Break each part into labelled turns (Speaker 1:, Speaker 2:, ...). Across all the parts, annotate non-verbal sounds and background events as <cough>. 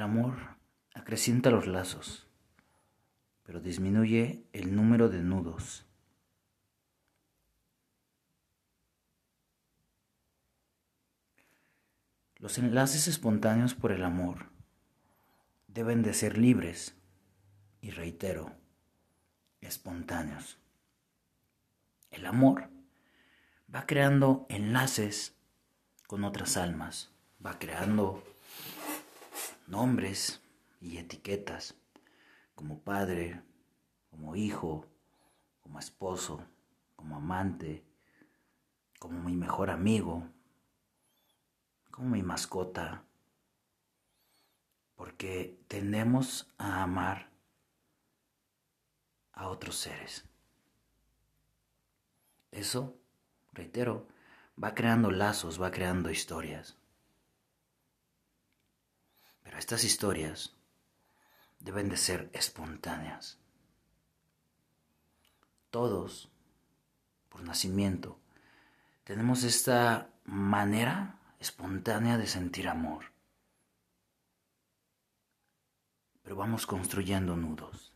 Speaker 1: El amor acrecienta los lazos, pero disminuye el número de nudos. Los enlaces espontáneos por el amor deben de ser libres y reitero, espontáneos. El amor va creando enlaces con otras almas, va creando nombres y etiquetas como padre, como hijo, como esposo, como amante, como mi mejor amigo, como mi mascota, porque tendemos a amar a otros seres. Eso, reitero, va creando lazos, va creando historias. Pero estas historias deben de ser espontáneas. Todos, por nacimiento, tenemos esta manera espontánea de sentir amor. Pero vamos construyendo nudos.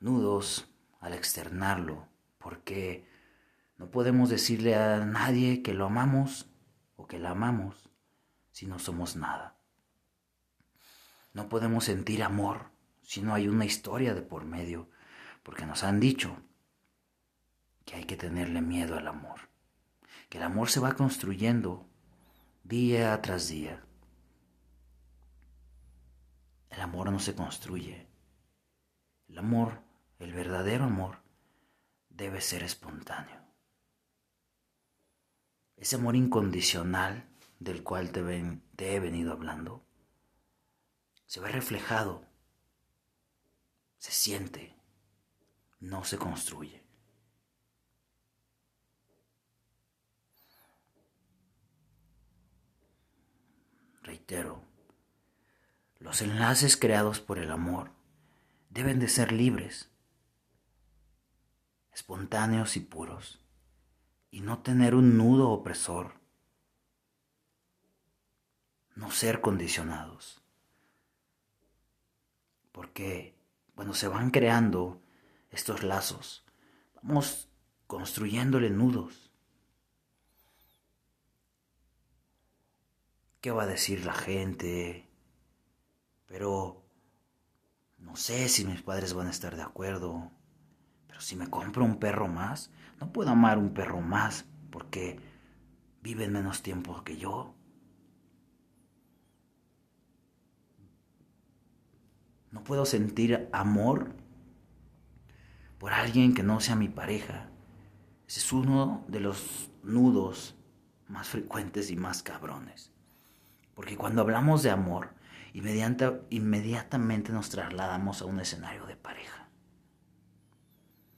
Speaker 1: Nudos al externarlo, porque no podemos decirle a nadie que lo amamos o que la amamos si no somos nada. No podemos sentir amor si no hay una historia de por medio, porque nos han dicho que hay que tenerle miedo al amor, que el amor se va construyendo día tras día. El amor no se construye. El amor, el verdadero amor, debe ser espontáneo. Ese amor incondicional del cual te, he venido hablando se ve reflejado, se siente, no se construye. Reitero, los enlaces creados por el amor deben de ser libres, espontáneos y puros, y no tener un nudo opresor, no ser condicionados porque cuando se van creando estos lazos, vamos construyéndole nudos. ¿Qué va a decir la gente? Pero no sé si mis padres van a estar de acuerdo. Pero si me compro un perro más, no puedo amar un perro más porque viven menos tiempo que yo. No puedo sentir amor por alguien que no sea mi pareja. Ese es uno de los nudos más frecuentes y más cabrones. Porque cuando hablamos de amor, inmediatamente nos trasladamos a un escenario de pareja.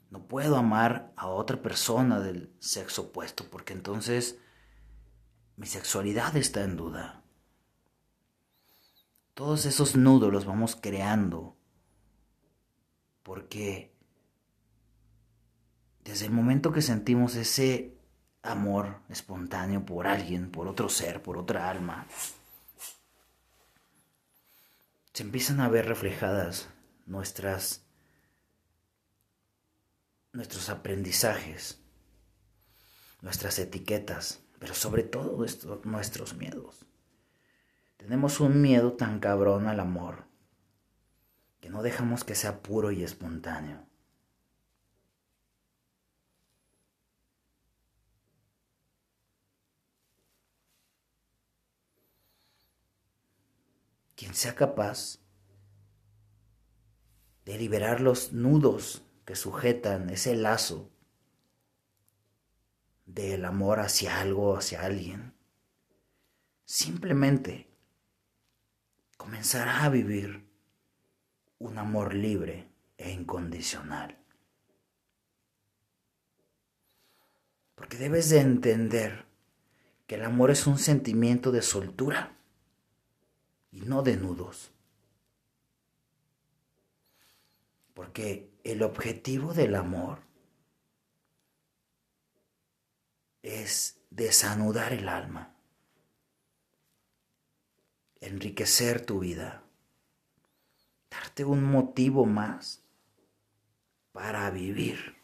Speaker 1: No puedo amar a otra persona del sexo opuesto porque entonces mi sexualidad está en duda. Todos esos nudos los vamos creando porque desde el momento que sentimos ese amor espontáneo por alguien, por otro ser, por otra alma, se empiezan a ver reflejadas nuestras nuestros aprendizajes, nuestras etiquetas, pero sobre todo nuestros miedos. Tenemos un miedo tan cabrón al amor que no dejamos que sea puro y espontáneo. Quien sea capaz de liberar los nudos que sujetan ese lazo del amor hacia algo, hacia alguien, simplemente comenzará a vivir un amor libre e incondicional. Porque debes de entender que el amor es un sentimiento de soltura y no de nudos. Porque el objetivo del amor es desanudar el alma enriquecer tu vida, darte un motivo más para vivir.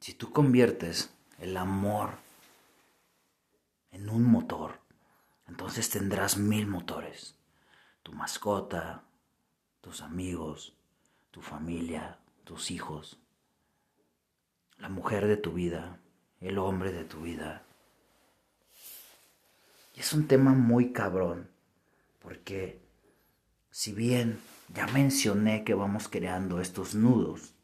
Speaker 1: Si tú conviertes el amor en un motor, entonces tendrás mil motores. Tu mascota, tus amigos, tu familia, tus hijos, la mujer de tu vida, el hombre de tu vida. Y es un tema muy cabrón, porque si bien ya mencioné que vamos creando estos nudos,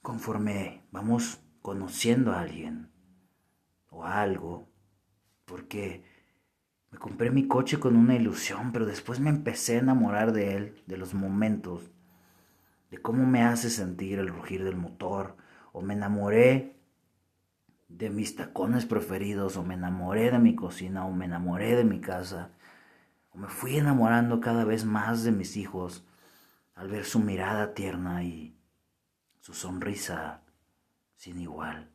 Speaker 1: conforme vamos conociendo a alguien o algo, porque me compré mi coche con una ilusión, pero después me empecé a enamorar de él, de los momentos, de cómo me hace sentir el rugir del motor, o me enamoré de mis tacones preferidos, o me enamoré de mi cocina, o me enamoré de mi casa, o me fui enamorando cada vez más de mis hijos al ver su mirada tierna y su sonrisa sin igual.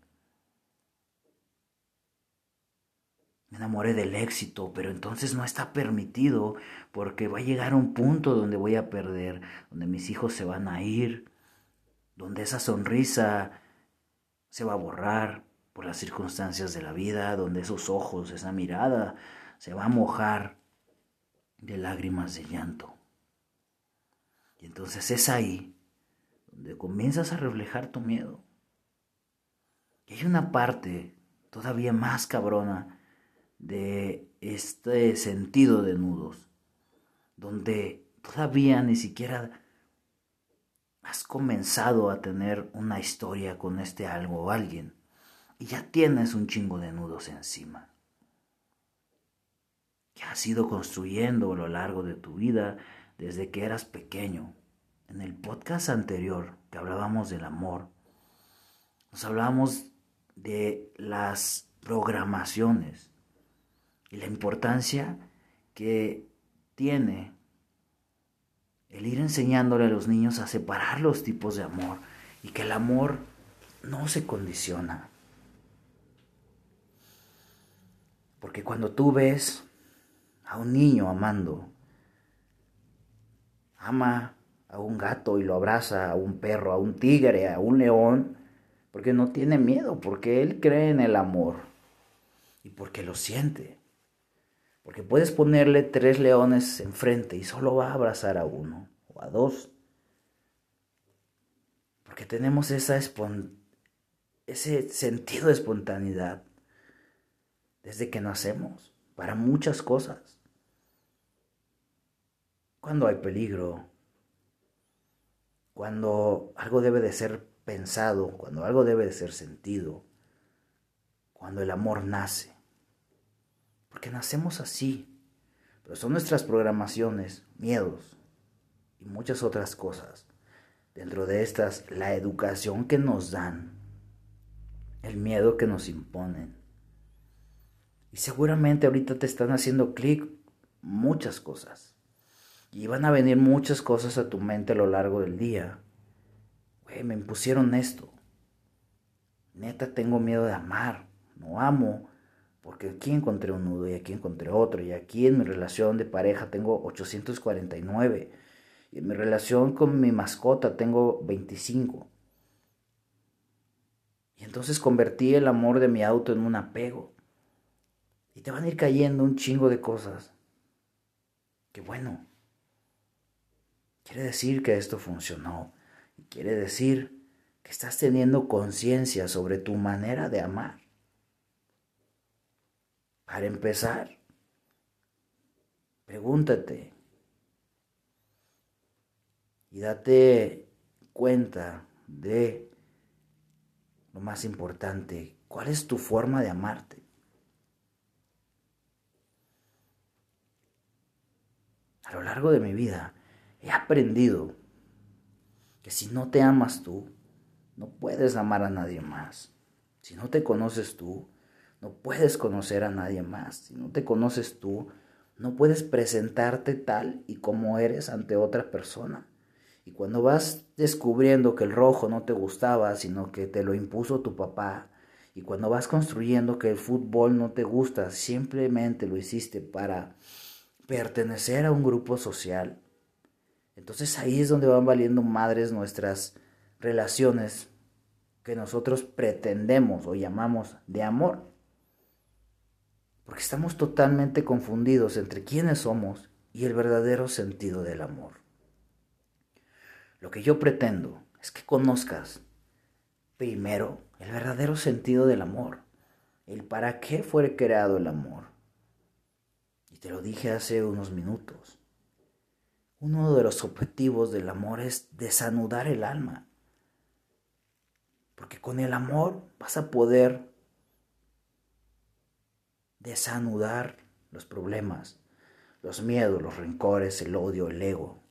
Speaker 1: Me enamoré del éxito, pero entonces no está permitido porque va a llegar un punto donde voy a perder, donde mis hijos se van a ir, donde esa sonrisa se va a borrar por las circunstancias de la vida, donde esos ojos, esa mirada se va a mojar de lágrimas de llanto. Y entonces es ahí donde comienzas a reflejar tu miedo. Y hay una parte todavía más cabrona de este sentido de nudos, donde todavía ni siquiera has comenzado a tener una historia con este algo o alguien y ya tienes un chingo de nudos encima que has ido construyendo a lo largo de tu vida desde que eras pequeño. En el podcast anterior que hablábamos del amor, nos hablábamos de las programaciones y la importancia que tiene el ir enseñándole a los niños a separar los tipos de amor y que el amor no se condiciona. Porque cuando tú ves a un niño amando, ama a un gato y lo abraza, a un perro, a un tigre, a un león, porque no tiene miedo, porque él cree en el amor y porque lo siente. Porque puedes ponerle tres leones enfrente y solo va a abrazar a uno o a dos. Porque tenemos esa ese sentido de espontaneidad desde que nacemos para muchas cosas. Cuando hay peligro, cuando algo debe de ser pensado, cuando algo debe de ser sentido, cuando el amor nace porque nacemos así. Pero son nuestras programaciones, miedos y muchas otras cosas. Dentro de estas, la educación que nos dan, el miedo que nos imponen. Y seguramente ahorita te están haciendo clic muchas cosas. Y van a venir muchas cosas a tu mente a lo largo del día. Güey, me impusieron esto. Neta, tengo miedo de amar. No amo porque aquí encontré un nudo y aquí encontré otro y aquí en mi relación de pareja tengo 849 y en mi relación con mi mascota tengo 25. Y entonces convertí el amor de mi auto en un apego. Y te van a ir cayendo un chingo de cosas. Que bueno. Quiere decir que esto funcionó. Quiere decir que estás teniendo conciencia sobre tu manera de amar. Para empezar, pregúntate y date cuenta de lo más importante, ¿cuál es tu forma de amarte? A lo largo de mi vida he aprendido que si no te amas tú, no puedes amar a nadie más. Si no te conoces tú, no puedes conocer a nadie más. Si no te conoces tú, no puedes presentarte tal y como eres ante otra persona. Y cuando vas descubriendo que el rojo no te gustaba, sino que te lo impuso tu papá, Y cuando vas construyendo que el fútbol no te gusta, simplemente lo hiciste para pertenecer a un grupo social, entonces ahí es donde van valiendo madres nuestras relaciones que nosotros pretendemos o llamamos de amor. Porque estamos totalmente confundidos entre quiénes somos y el verdadero sentido del amor. Lo que yo pretendo es que conozcas primero el verdadero sentido del amor, el para qué fue creado el amor. Te lo dije hace unos minutos. Uno de los objetivos del amor es desanudar el alma. Porque con el amor vas a poder desanudar los problemas, los miedos, los rencores, el odio, el ego.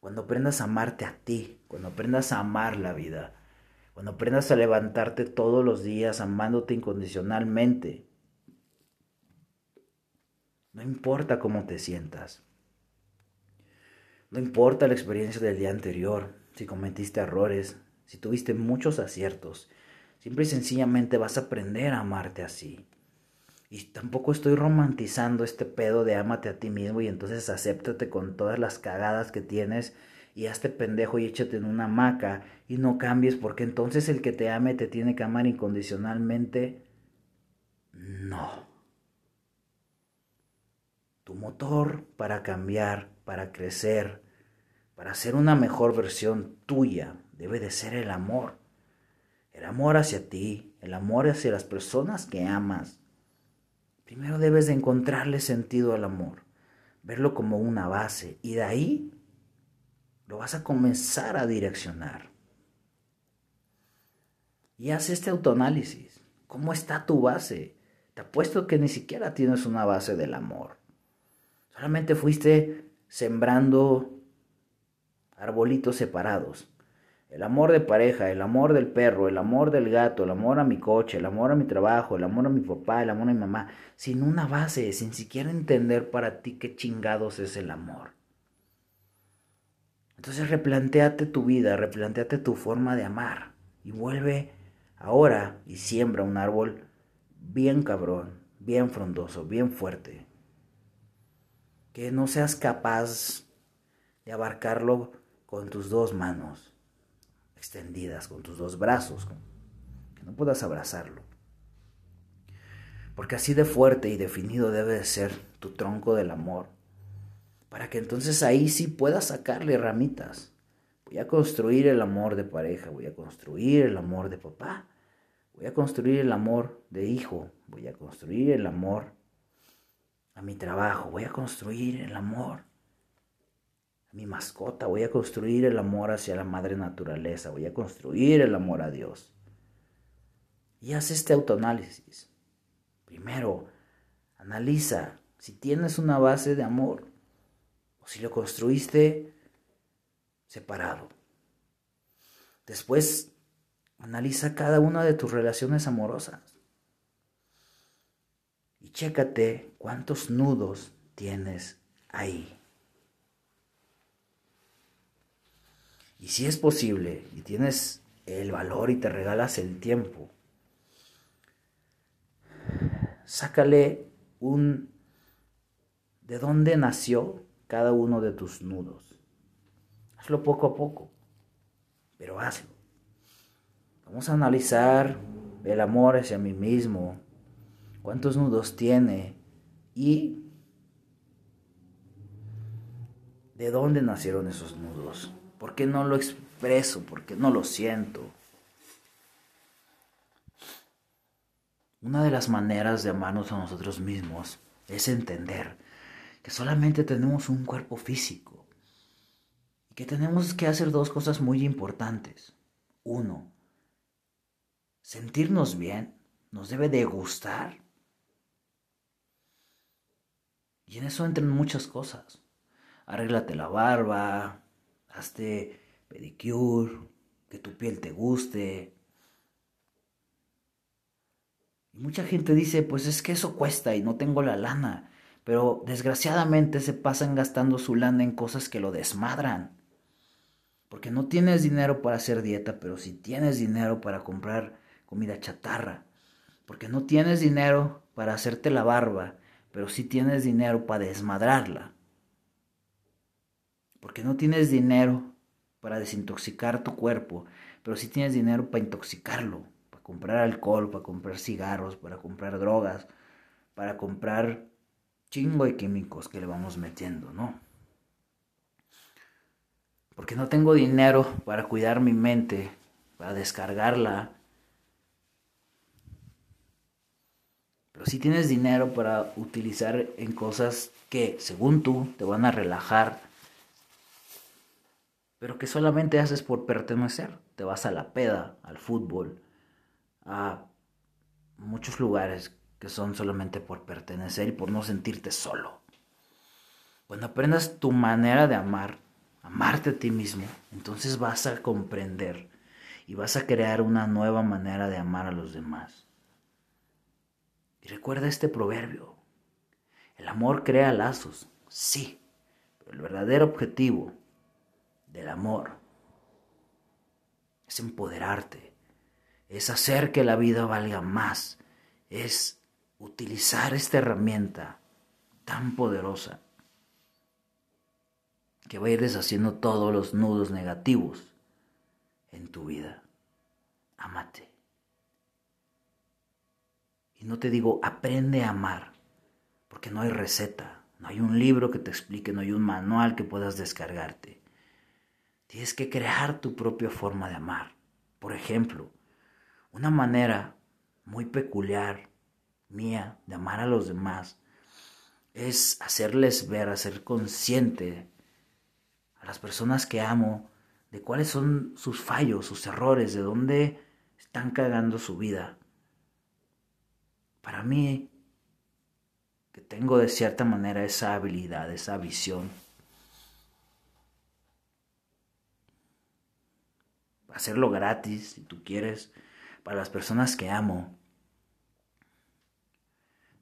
Speaker 1: Cuando aprendas a amarte a ti, cuando aprendas a amar la vida, cuando aprendas a levantarte todos los días amándote incondicionalmente, no importa cómo te sientas, no importa la experiencia del día anterior, si cometiste errores, si tuviste muchos aciertos, simple y sencillamente vas a aprender a amarte así. Y tampoco estoy romantizando este pedo de ámate a ti mismo y entonces acéptate con todas las cagadas que tienes y hazte pendejo y échate en una hamaca y no cambies porque entonces el que te ame te tiene que amar incondicionalmente. No. Tu motor para cambiar, para crecer, para ser una mejor versión tuya debe de ser el amor. El amor hacia ti, el amor hacia las personas que amas Primero debes de encontrarle sentido al amor, verlo como una base y de ahí lo vas a comenzar a direccionar. Y haz este autoanálisis. ¿Cómo está tu base? Te apuesto que ni siquiera tienes una base del amor. Solamente fuiste sembrando arbolitos separados. El amor de pareja, el amor del perro, el amor del gato, el amor a mi coche, el amor a mi trabajo, el amor a mi papá, el amor a mi mamá, sin una base, sin siquiera entender para ti qué chingados es el amor. Entonces replanteate tu vida, replanteate tu forma de amar y vuelve ahora y siembra un árbol bien cabrón, bien frondoso, bien fuerte. Que no seas capaz de abarcarlo con tus dos manos extendidas con tus dos brazos, que no puedas abrazarlo. Porque así de fuerte y definido debe de ser tu tronco del amor, para que entonces ahí sí puedas sacarle ramitas. Voy a construir el amor de pareja, voy a construir el amor de papá, voy a construir el amor de hijo, voy a construir el amor a mi trabajo, voy a construir el amor mi mascota, voy a construir el amor hacia la madre naturaleza, voy a construir el amor a Dios. Y haz este autoanálisis. Primero, analiza si tienes una base de amor o si lo construiste separado. Después, analiza cada una de tus relaciones amorosas y chécate cuántos nudos tienes ahí. Y si es posible y tienes el valor y te regalas el tiempo, sácale un de dónde nació cada uno de tus nudos. Hazlo poco a poco, pero hazlo. Vamos a analizar el amor hacia mí mismo, cuántos nudos tiene y de dónde nacieron esos nudos. ¿Por qué no lo expreso? ¿Por qué no lo siento? Una de las maneras de amarnos a nosotros mismos es entender que solamente tenemos un cuerpo físico y que tenemos que hacer dos cosas muy importantes. Uno, sentirnos bien nos debe de gustar. Y en eso entran muchas cosas. Arréglate la barba, hazte pedicure, que tu piel te guste. Y mucha gente dice, pues es que eso cuesta y no tengo la lana. Pero desgraciadamente se pasan gastando su lana en cosas que lo desmadran. Porque no tienes dinero para hacer dieta, pero si tienes dinero para comprar comida chatarra, porque no tienes dinero para hacerte la barba, pero sí tienes dinero para desmadrarla, porque no tienes dinero para desintoxicar tu cuerpo, pero sí tienes dinero para intoxicarlo, para comprar alcohol, para comprar cigarros, para comprar drogas, para comprar chingo de químicos que le vamos metiendo, ¿no? Porque no tengo dinero para cuidar mi mente, para descargarla. Sí tienes dinero para utilizar en cosas que, según tú, te van a relajar. Pero que solamente haces por pertenecer. Te vas a la peda, al fútbol, a muchos lugares que son solamente por pertenecer y por no sentirte solo. Cuando aprendas tu manera de amar, amarte a ti mismo, entonces vas a comprender y vas a crear una nueva manera de amar a los demás. Y recuerda este proverbio. El amor crea lazos, sí, pero el verdadero objetivo del amor es empoderarte, es hacer que la vida valga más, es utilizar esta herramienta tan poderosa que va a ir deshaciendo todos los nudos negativos en tu vida. Amate. Y no te digo, aprende a amar, porque no hay receta, no hay un libro que te explique, no hay un manual que puedas descargarte. Tienes que crear tu propia forma de amar. Por ejemplo, una manera muy peculiar mía de amar a los demás es hacerles ver, hacer consciente a las personas que amo de cuáles son sus fallos, sus errores, de dónde están cagando su vida. Para mí, que tengo de cierta manera esa habilidad, esa visión, hacerlo gratis, si tú quieres, para las personas que amo,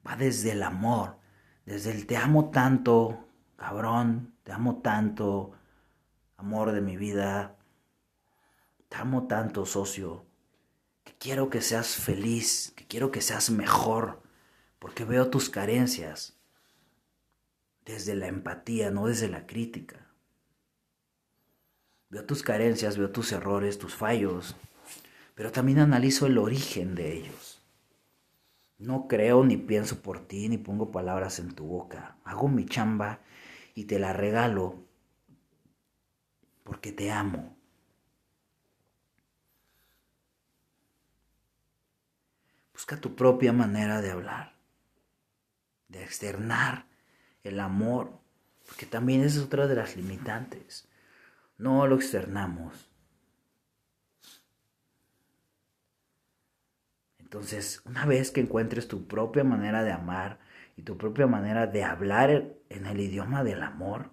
Speaker 1: va desde el amor, desde el te amo tanto, cabrón, te amo tanto, amor de mi vida, te amo tanto, socio, que quiero que seas feliz, que quiero que seas mejor, porque veo tus carencias desde la empatía, no desde la crítica. Veo tus carencias, veo tus errores, tus fallos, pero también analizo el origen de ellos. No creo ni pienso por ti ni pongo palabras en tu boca. Hago mi chamba y te la regalo porque te amo. Busca tu propia manera de hablar, de externar el amor, porque también es otra de las limitantes. No lo externamos. Entonces, una vez que encuentres tu propia manera de amar y tu propia manera de hablar en el idioma del amor,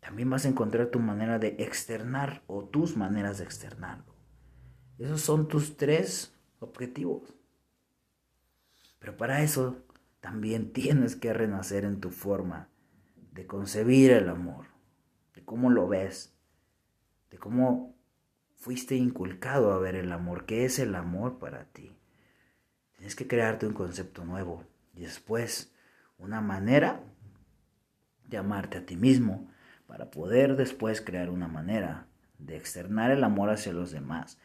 Speaker 1: también vas a encontrar tu manera de externar o tus maneras de externarlo. Esos son tus tres objetivos. Pero para eso también <laughs> tienes que renacer en tu forma de concebir el amor, de cómo lo ves, de cómo fuiste inculcado a ver el amor. ¿Qué es el amor para ti? Tienes que crearte un concepto nuevo y después una manera de amarte a ti mismo para poder después crear una manera de externar el amor hacia los demás,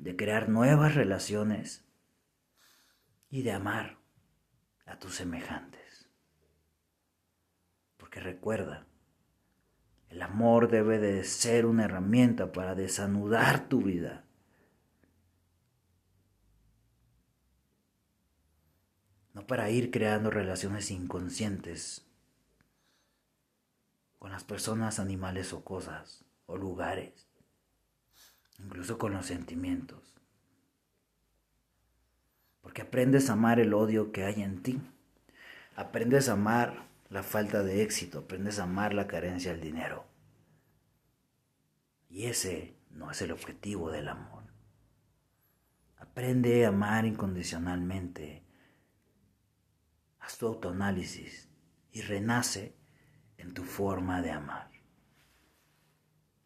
Speaker 1: de crear nuevas relaciones y de amar a tus semejantes. Porque recuerda, el amor debe de ser una herramienta para desanudar tu vida. No para ir creando relaciones inconscientes con las personas, animales o cosas, o lugares, incluso con los sentimientos. Porque aprendes a amar el odio que hay en ti. Aprendes a amar la falta de éxito, aprendes a amar la carencia del dinero. Y ese no es el objetivo del amor. Aprende a amar incondicionalmente. Haz tu autoanálisis y renace en tu forma de amar.